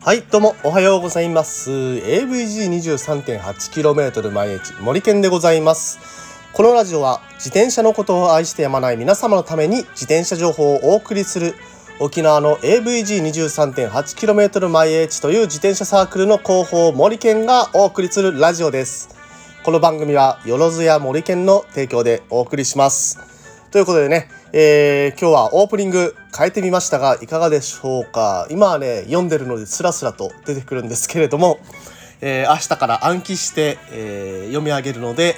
はい、どうもおはようございます。AVG23.8km 毎日森健でございます。このラジオは自転車のことを愛してやまない皆様のために自転車情報をお送りする沖縄の AVG23.8km 毎日という自転車サークルの広報森健がお送りするラジオです。この番組はよろずや森健の提供でお送りします。ということでね、えー、今日はオープニング変えてみましたがいかがでしょうか？今はね読んでるのでスラスラと出てくるんですけれども、えー、明日から暗記して、えー、読み上げるので、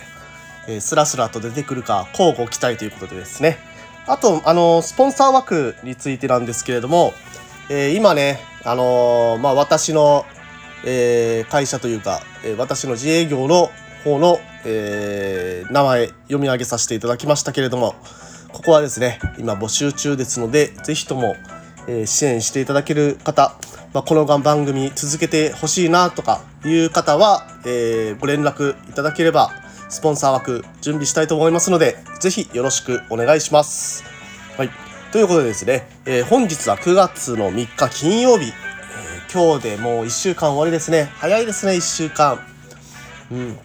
えー、スラスラと出てくるか交互期待ということでですねあとあのスポンサー枠についてなんですけれども、えー、今ねあの、まあ私の、えー、会社というか、えー、私の自営業の方の、えー、名前読み上げさせていただきましたけれどもここはですね今募集中ですので是非とも、えー、支援していただける方、まあ、この番組続けてほしいなとかいう方は、えー、ご連絡いただければスポンサー枠準備したいと思いますので是非よろしくお願いします。はい、ということでですね、え、本日は9月の3日金曜日、え今日でもう1週間終わりですね早いですね1週間。うん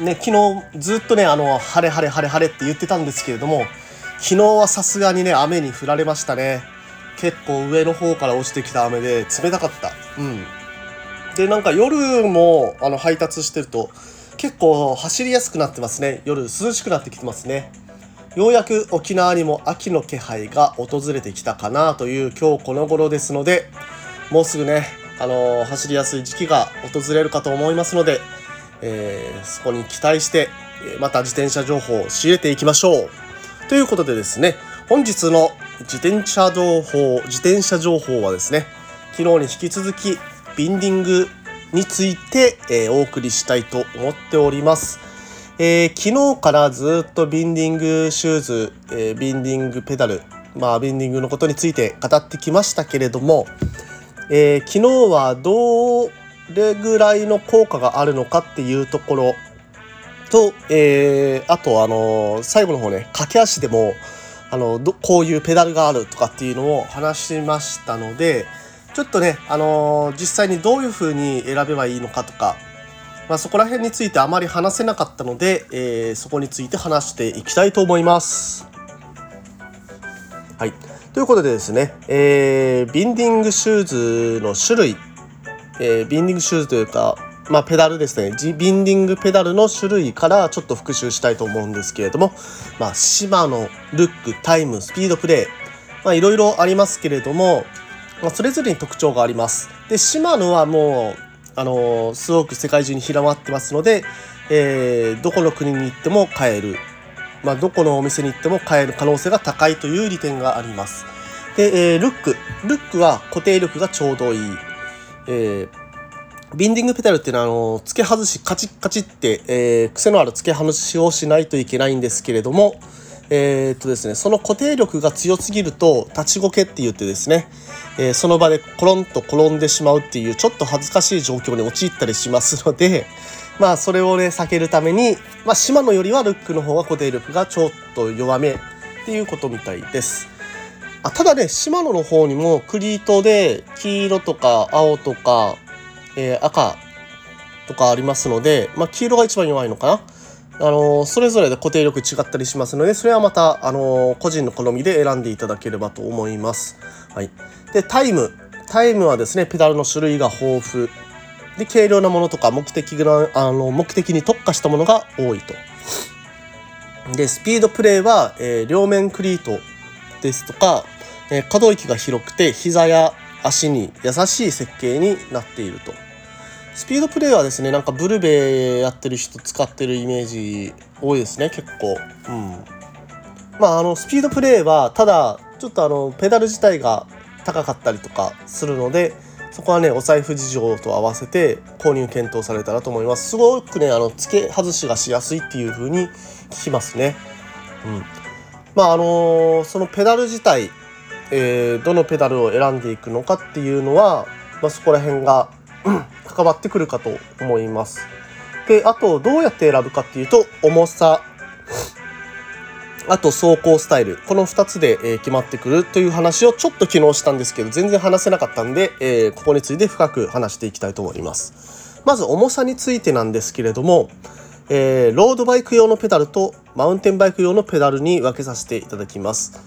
ね、昨日ずっとねあの晴れ晴れ晴れ晴れって言ってたんですけれども昨日はさすがにね雨に降られましたね。結構上の方から落ちてきた雨で冷たかった。うん。でなんか夜もあの配達してると結構走りやすくなってますね。夜涼しくなってきてますね。ようやく沖縄にも秋の気配が訪れてきたかなという今日この頃ですのでもうすぐねあのー、走りやすい時期が訪れるかと思いますのでえー、そこに期待して、また自転車情報を仕入れていきましょう。ということでですね、本日の自転車情報、自転車情報はですね、昨日に引き続き、ビンディングについて、えー、お送りしたいと思っております。えー、昨日からずっとビンディングシューズ、えー、ビンディングペダル、まあ、ビンディングのことについて語ってきましたけれども、えー、昨日はどうれぐらいの効果があるのかっていうところと、えー、あとあの最後の方ね駆け足でもあのどこういうペダルがあるとかっていうのを話しましたのでちょっとね、あの実際にどういう風に選べばいいのかとか、まあ、そこら辺についてあまり話せなかったので、えー、そこについて話していきたいと思います。はい。ということでですね、えー、ビンディングシューズの種類えー、ビンディングシューズというか、まあ、ペダルですね。ビンディングペダルの種類からちょっと復習したいと思うんですけれども、まあ、シマノルックタイムスピードプレイ、いろいろありますけれども、まあ、それぞれに特徴があります。でシマノはもうあのー、すごく世界中に広まってますので、えー、どこの国に行っても買える、まあ、どこのお店に行っても買える可能性が高いという利点があります。で、えー、ルック。ルックは固定力がちょうどいい。えー、ビンディングペダルっていうのはあの付け外しカチッカチッって、えー、癖のある付け外しをしないといけないんですけれども、えー、っとですね、その固定力が強すぎると立ちこけって言ってですね、えー、その場でコロンと転んでしまうっていうちょっと恥ずかしい状況に陥ったりしますので まあそれをね避けるために、まあ、シマノよりはルックの方が固定力がちょっと弱めっていうことみたいです。あただね、シマノの方にもクリートで黄色とか青とか、えー、赤とかありますので、まあ、黄色が一番弱いのかな。あの、それぞれで固定力違ったりしますので、それはまた、あの、個人の好みで選んでいただければと思います。はい。で、タイム。タイムはですね、ペダルの種類が豊富。で、軽量なものとか目的が、あの、目的に特化したものが多いと。で、スピードプレーは、えー、両面クリートですとか、え、可動域が広くて膝や足に優しい設計になっていると。スピードプレーはですね、なんかブルベやってる人使ってるイメージ多いですね、結構。うん。まあ、あの、スピードプレーは、ただ、ちょっとあの、ペダル自体が高かったりとかするので、そこはね、お財布事情と合わせて購入検討されたらと思います。すごくね、あの、付け外しがしやすいっていう風に聞きますね。うん。まああのそのペダル自体、えー、どのペダルを選んでいくのかっていうのは、まあ、そこら辺が関わってくるかと思います。であとどうやって選ぶかっていうと重さあと走行スタイルこの2つで、え決まってくるという話をちょっと昨日したんですけど全然話せなかったんで、えここについて深く話していきたいと思いますまず重さについてなんですけれども、えー、ロードバイク用のペダルとマウンテンバイク用のペダルに分けさせていただきます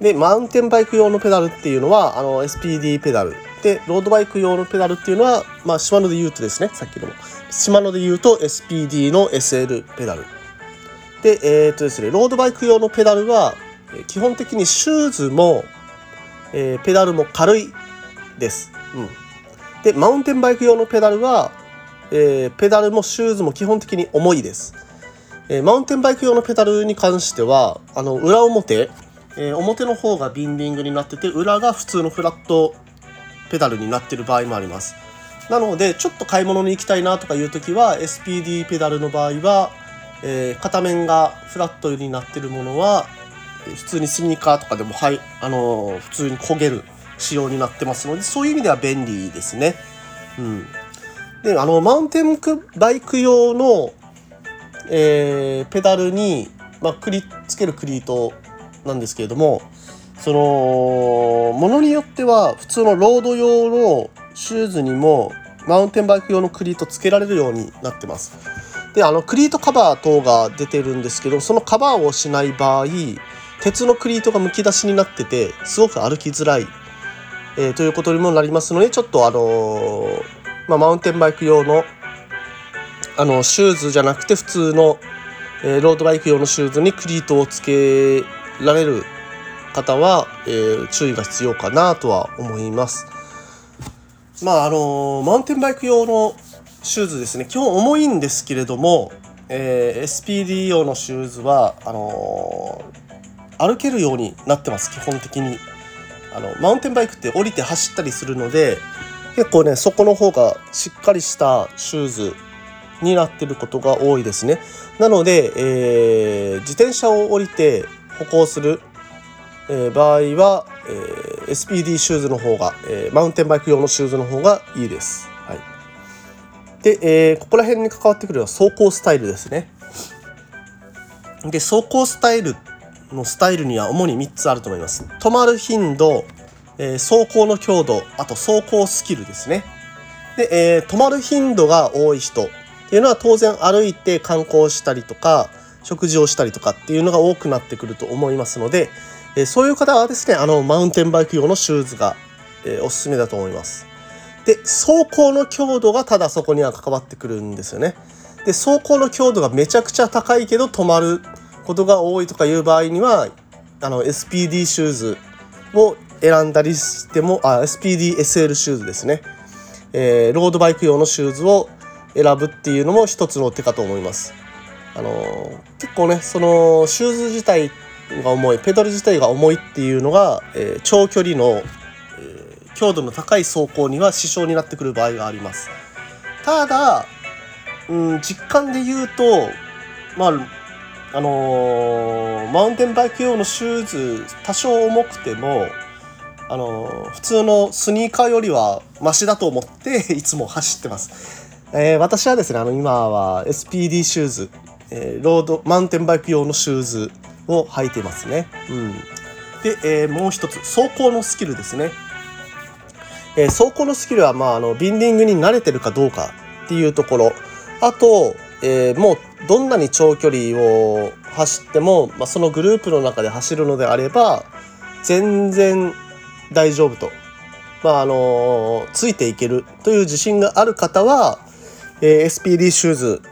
でマウンテンバイク用のペダルっていうのはあの SPD ペダルでロードバイク用のペダルっていうのは、まあ、シマノで言うとですねさっきのもシマノで言うと SPD の SL ペダルで、えー、っとですね、ロードバイク用のペダルは、基本的にシューズも、えー、ペダルも軽いです。うん。で、マウンテンバイク用のペダルは、えー、ペダルもシューズも基本的に重いです。えー、マウンテンバイク用のペダルに関しては、あの、裏表、えー、表の方がビンディングになってて、裏が普通のフラットペダルになってる場合もあります。なので、ちょっと買い物に行きたいなとかいう時は、SPD ペダルの場合は、えー、片面がフラットになってるものは普通にスニーカーとかでも、はいあのー、普通に焦げる仕様になってますのでそういう意味では便利ですね。うん、であのマウンテンバイク用の、えー、ペダルに、まあ、くりつけるクリートなんですけれどもそのものによっては普通のロード用のシューズにもマウンテンバイク用のクリートつけられるようになってます。であのクリートカバー等が出てるんですけどそのカバーをしない場合鉄のクリートがむき出しになっててすごく歩きづらい、えー、ということにもなりますのでちょっとあのー、まあ、マウンテンバイク用のあのシューズじゃなくて普通の、えー、ロードバイク用のシューズにクリートをつけられる方は、えー、注意が必要かなとは思います。まああのマウンテンバイク用のシューズですね。基本重いんですけれども、えー、SPD 用のシューズはあのー、歩けるようになってます。基本的に。あのマウンテンバイクって降りて走ったりするので結構ねそこの方がしっかりしたシューズになってることが多いですね。なので、えー、自転車を降りて歩行する、えー、場合は、えー、SPD シューズの方が、えー、マウンテンバイク用のシューズの方がいいですはいで、えー、ここら辺に関わってくるのは走行スタイルですね。で、走行スタイルのスタイルには主に3つあると思います。止まる頻度、えー、走行の強度、あと走行スキルですね。で、えー、止まる頻度が多い人っていうのは当然歩いて観光したりとか、食事をしたりとかっていうのが多くなってくると思いますので、え、そういう方はですね、あの、マウンテンバイク用のシューズが、え、おすすめだと思います。で走行の強度がただそこには関わってくるんですよね。で走行の強度がめちゃくちゃ高いけど止まることが多いとかいう場合にはあの SPD シューズを選んだりしてもあ SPDSL シューズですね、えー、ロードバイク用のシューズを選ぶっていうのも一つの手かと思います。あの、結構ねそのシューズ自体が重いペダル自体が重いっていうのが、えー、長距離のえ強度の高い走行には支障になってくる場合があります。ただ、うん、実感で言うと、まあ、あのー、マウンテンバイク用のシューズ多少重くても、あの、普通のスニーカーよりはマシだと思っていつも走ってます。えー、私はですね、あの今は SPD シューズ、えー、ロード、マウンテンバイク用のシューズを履いてますね。うん。で、えー、もう一つ、走行のスキルですね。えー、走行のスキルは、まあ、あのビンディングに慣れてるかどうかっていうところあと、えー、もうどんなに長距離を走っても、まあ、そのグループの中で走るのであれば全然大丈夫と、まああの、ついていけるという自信がある方は、えー、SPD シューズ、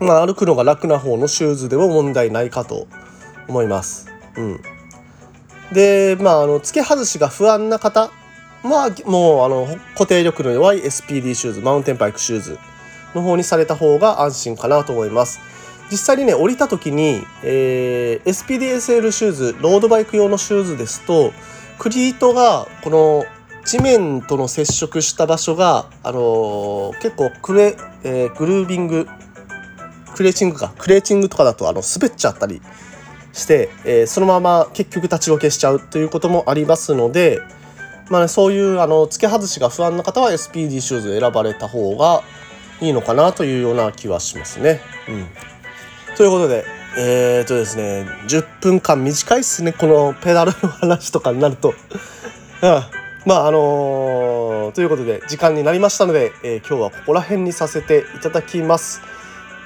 まあ、歩くのが楽な方のシューズでも問題ないかと思います。うん、でまああの付け外しが不安な方まあもうあの固定力の弱い SPD シューズマウンテンバイクシューズの方にされた方が安心かなと思います実際にね降りた時に、えー、SPDSL シューズロードバイク用のシューズですとクリートがこの地面との接触した場所が、あのー、結構クレ、えー、グルービングクレーチングかクレーチングとかだとあの滑っちゃったりして、えー、そのまま結局立ち退けしちゃうということもありますので、まあね、そういうあの付け外しが不安な方は SPD シューズ選ばれた方が、いいのかなというような気はしますね。うん、ということでえー、とですね10分間短いっすねこのペダルの話とかになると。うんまああのー、ということで時間になりましたので、えー、今日はここら辺にさせていただきます。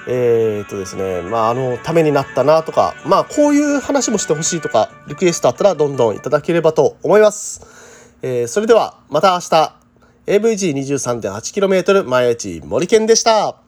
えー、とですねまああのためになったなとかまあこういう話もしてほしいとかリクエストあったらどんどんいただければと思います。えー、それではまた明日 AVG23.8km 毎日森健でした。